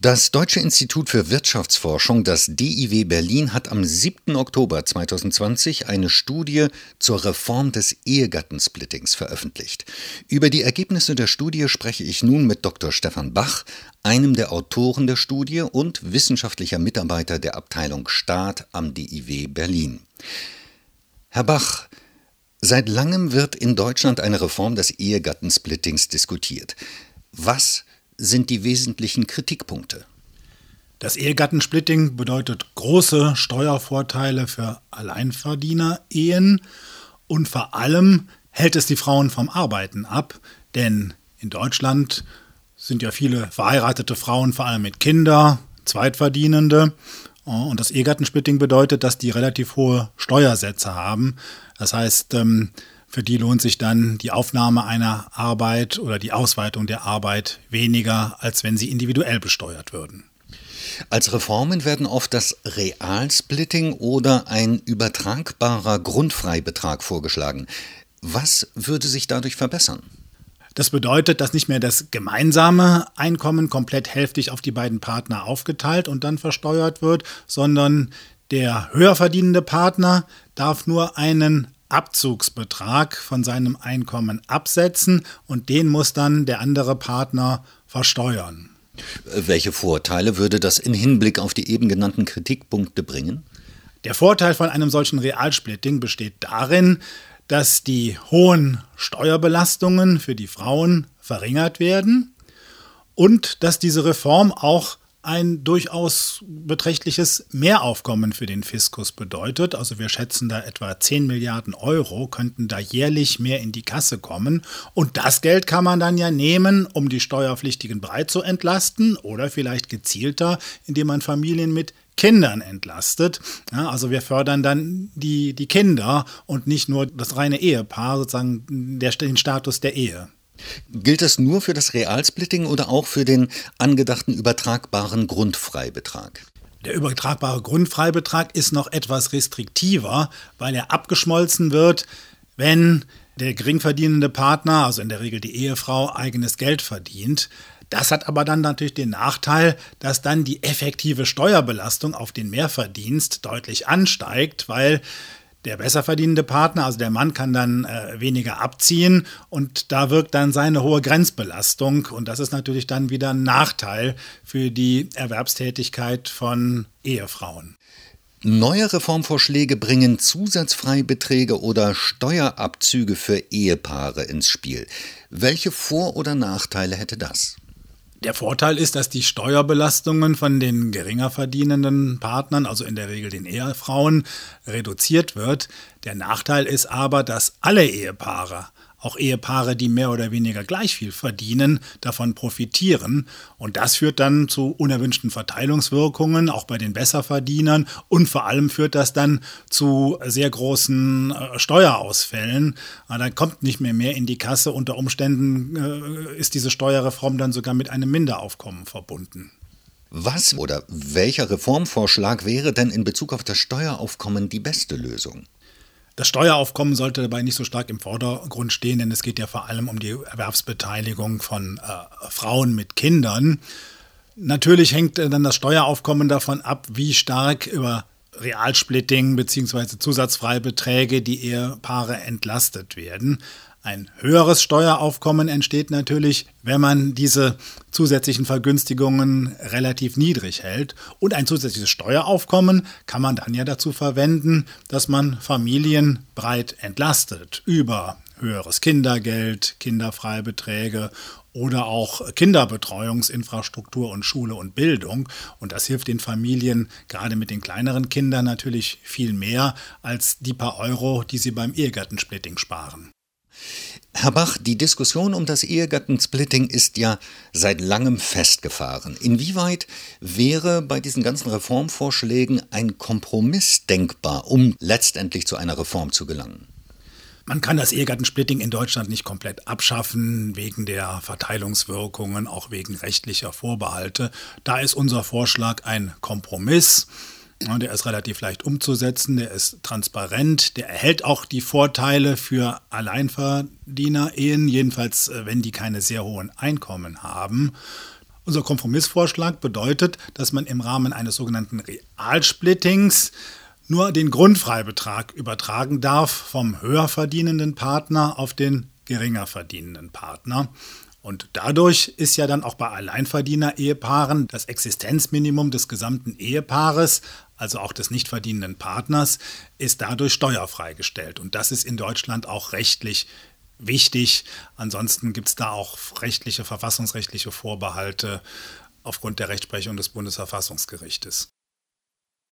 Das Deutsche Institut für Wirtschaftsforschung, das DIW Berlin, hat am 7. Oktober 2020 eine Studie zur Reform des Ehegattensplittings veröffentlicht. Über die Ergebnisse der Studie spreche ich nun mit Dr. Stefan Bach, einem der Autoren der Studie und wissenschaftlicher Mitarbeiter der Abteilung Staat am DIW Berlin. Herr Bach, seit langem wird in Deutschland eine Reform des Ehegattensplittings diskutiert. Was sind die wesentlichen Kritikpunkte? Das Ehegattensplitting bedeutet große Steuervorteile für Alleinverdiener-Ehen und vor allem hält es die Frauen vom Arbeiten ab, denn in Deutschland sind ja viele verheiratete Frauen, vor allem mit Kindern, Zweitverdienende. Und das Ehegattensplitting bedeutet, dass die relativ hohe Steuersätze haben. Das heißt, ähm, für die lohnt sich dann die Aufnahme einer Arbeit oder die Ausweitung der Arbeit weniger, als wenn sie individuell besteuert würden. Als Reformen werden oft das Realsplitting oder ein übertragbarer Grundfreibetrag vorgeschlagen. Was würde sich dadurch verbessern? Das bedeutet, dass nicht mehr das gemeinsame Einkommen komplett hälftig auf die beiden Partner aufgeteilt und dann versteuert wird, sondern der höher verdienende Partner darf nur einen Abzugsbetrag von seinem Einkommen absetzen und den muss dann der andere Partner versteuern. Welche Vorteile würde das in Hinblick auf die eben genannten Kritikpunkte bringen? Der Vorteil von einem solchen Realsplitting besteht darin, dass die hohen Steuerbelastungen für die Frauen verringert werden und dass diese Reform auch ein durchaus beträchtliches Mehraufkommen für den Fiskus bedeutet. Also wir schätzen da etwa 10 Milliarden Euro könnten da jährlich mehr in die Kasse kommen. Und das Geld kann man dann ja nehmen, um die Steuerpflichtigen breit zu entlasten oder vielleicht gezielter, indem man Familien mit Kindern entlastet. Ja, also wir fördern dann die, die Kinder und nicht nur das reine Ehepaar, sozusagen der, den Status der Ehe. Gilt das nur für das Realsplitting oder auch für den angedachten übertragbaren Grundfreibetrag? Der übertragbare Grundfreibetrag ist noch etwas restriktiver, weil er abgeschmolzen wird, wenn der geringverdienende Partner, also in der Regel die Ehefrau, eigenes Geld verdient. Das hat aber dann natürlich den Nachteil, dass dann die effektive Steuerbelastung auf den Mehrverdienst deutlich ansteigt, weil der besser verdienende Partner, also der Mann, kann dann äh, weniger abziehen und da wirkt dann seine hohe Grenzbelastung und das ist natürlich dann wieder ein Nachteil für die Erwerbstätigkeit von Ehefrauen. Neue Reformvorschläge bringen Zusatzfreibeträge oder Steuerabzüge für Ehepaare ins Spiel. Welche Vor- oder Nachteile hätte das? Der Vorteil ist, dass die Steuerbelastungen von den geringer verdienenden Partnern, also in der Regel den Ehefrauen, reduziert wird. Der Nachteil ist aber, dass alle Ehepaare auch Ehepaare, die mehr oder weniger gleich viel verdienen, davon profitieren. Und das führt dann zu unerwünschten Verteilungswirkungen, auch bei den Besserverdienern. Und vor allem führt das dann zu sehr großen äh, Steuerausfällen. Dann kommt nicht mehr mehr in die Kasse. Unter Umständen äh, ist diese Steuerreform dann sogar mit einem Minderaufkommen verbunden. Was oder welcher Reformvorschlag wäre denn in Bezug auf das Steueraufkommen die beste Lösung? Das Steueraufkommen sollte dabei nicht so stark im Vordergrund stehen, denn es geht ja vor allem um die Erwerbsbeteiligung von äh, Frauen mit Kindern. Natürlich hängt äh, dann das Steueraufkommen davon ab, wie stark über Realsplitting bzw. Zusatzfreibeträge die Ehepaare entlastet werden. Ein höheres Steueraufkommen entsteht natürlich, wenn man diese zusätzlichen Vergünstigungen relativ niedrig hält. Und ein zusätzliches Steueraufkommen kann man dann ja dazu verwenden, dass man Familien breit entlastet über höheres Kindergeld, Kinderfreibeträge oder auch Kinderbetreuungsinfrastruktur und Schule und Bildung. Und das hilft den Familien gerade mit den kleineren Kindern natürlich viel mehr als die paar Euro, die sie beim Ehegattensplitting sparen. Herr Bach, die Diskussion um das Ehegattensplitting ist ja seit langem festgefahren. Inwieweit wäre bei diesen ganzen Reformvorschlägen ein Kompromiss denkbar, um letztendlich zu einer Reform zu gelangen? Man kann das Ehegattensplitting in Deutschland nicht komplett abschaffen, wegen der Verteilungswirkungen, auch wegen rechtlicher Vorbehalte. Da ist unser Vorschlag ein Kompromiss. Der ist relativ leicht umzusetzen, der ist transparent, der erhält auch die Vorteile für Alleinverdiener-Ehen, jedenfalls äh, wenn die keine sehr hohen Einkommen haben. Unser Kompromissvorschlag bedeutet, dass man im Rahmen eines sogenannten Realsplittings nur den Grundfreibetrag übertragen darf vom höher verdienenden Partner auf den geringer verdienenden Partner. Und dadurch ist ja dann auch bei Alleinverdiener-Ehepaaren das Existenzminimum des gesamten Ehepaares, also auch des nicht verdienenden Partners, ist dadurch steuerfrei gestellt. Und das ist in Deutschland auch rechtlich wichtig. Ansonsten gibt es da auch rechtliche, verfassungsrechtliche Vorbehalte aufgrund der Rechtsprechung des Bundesverfassungsgerichtes.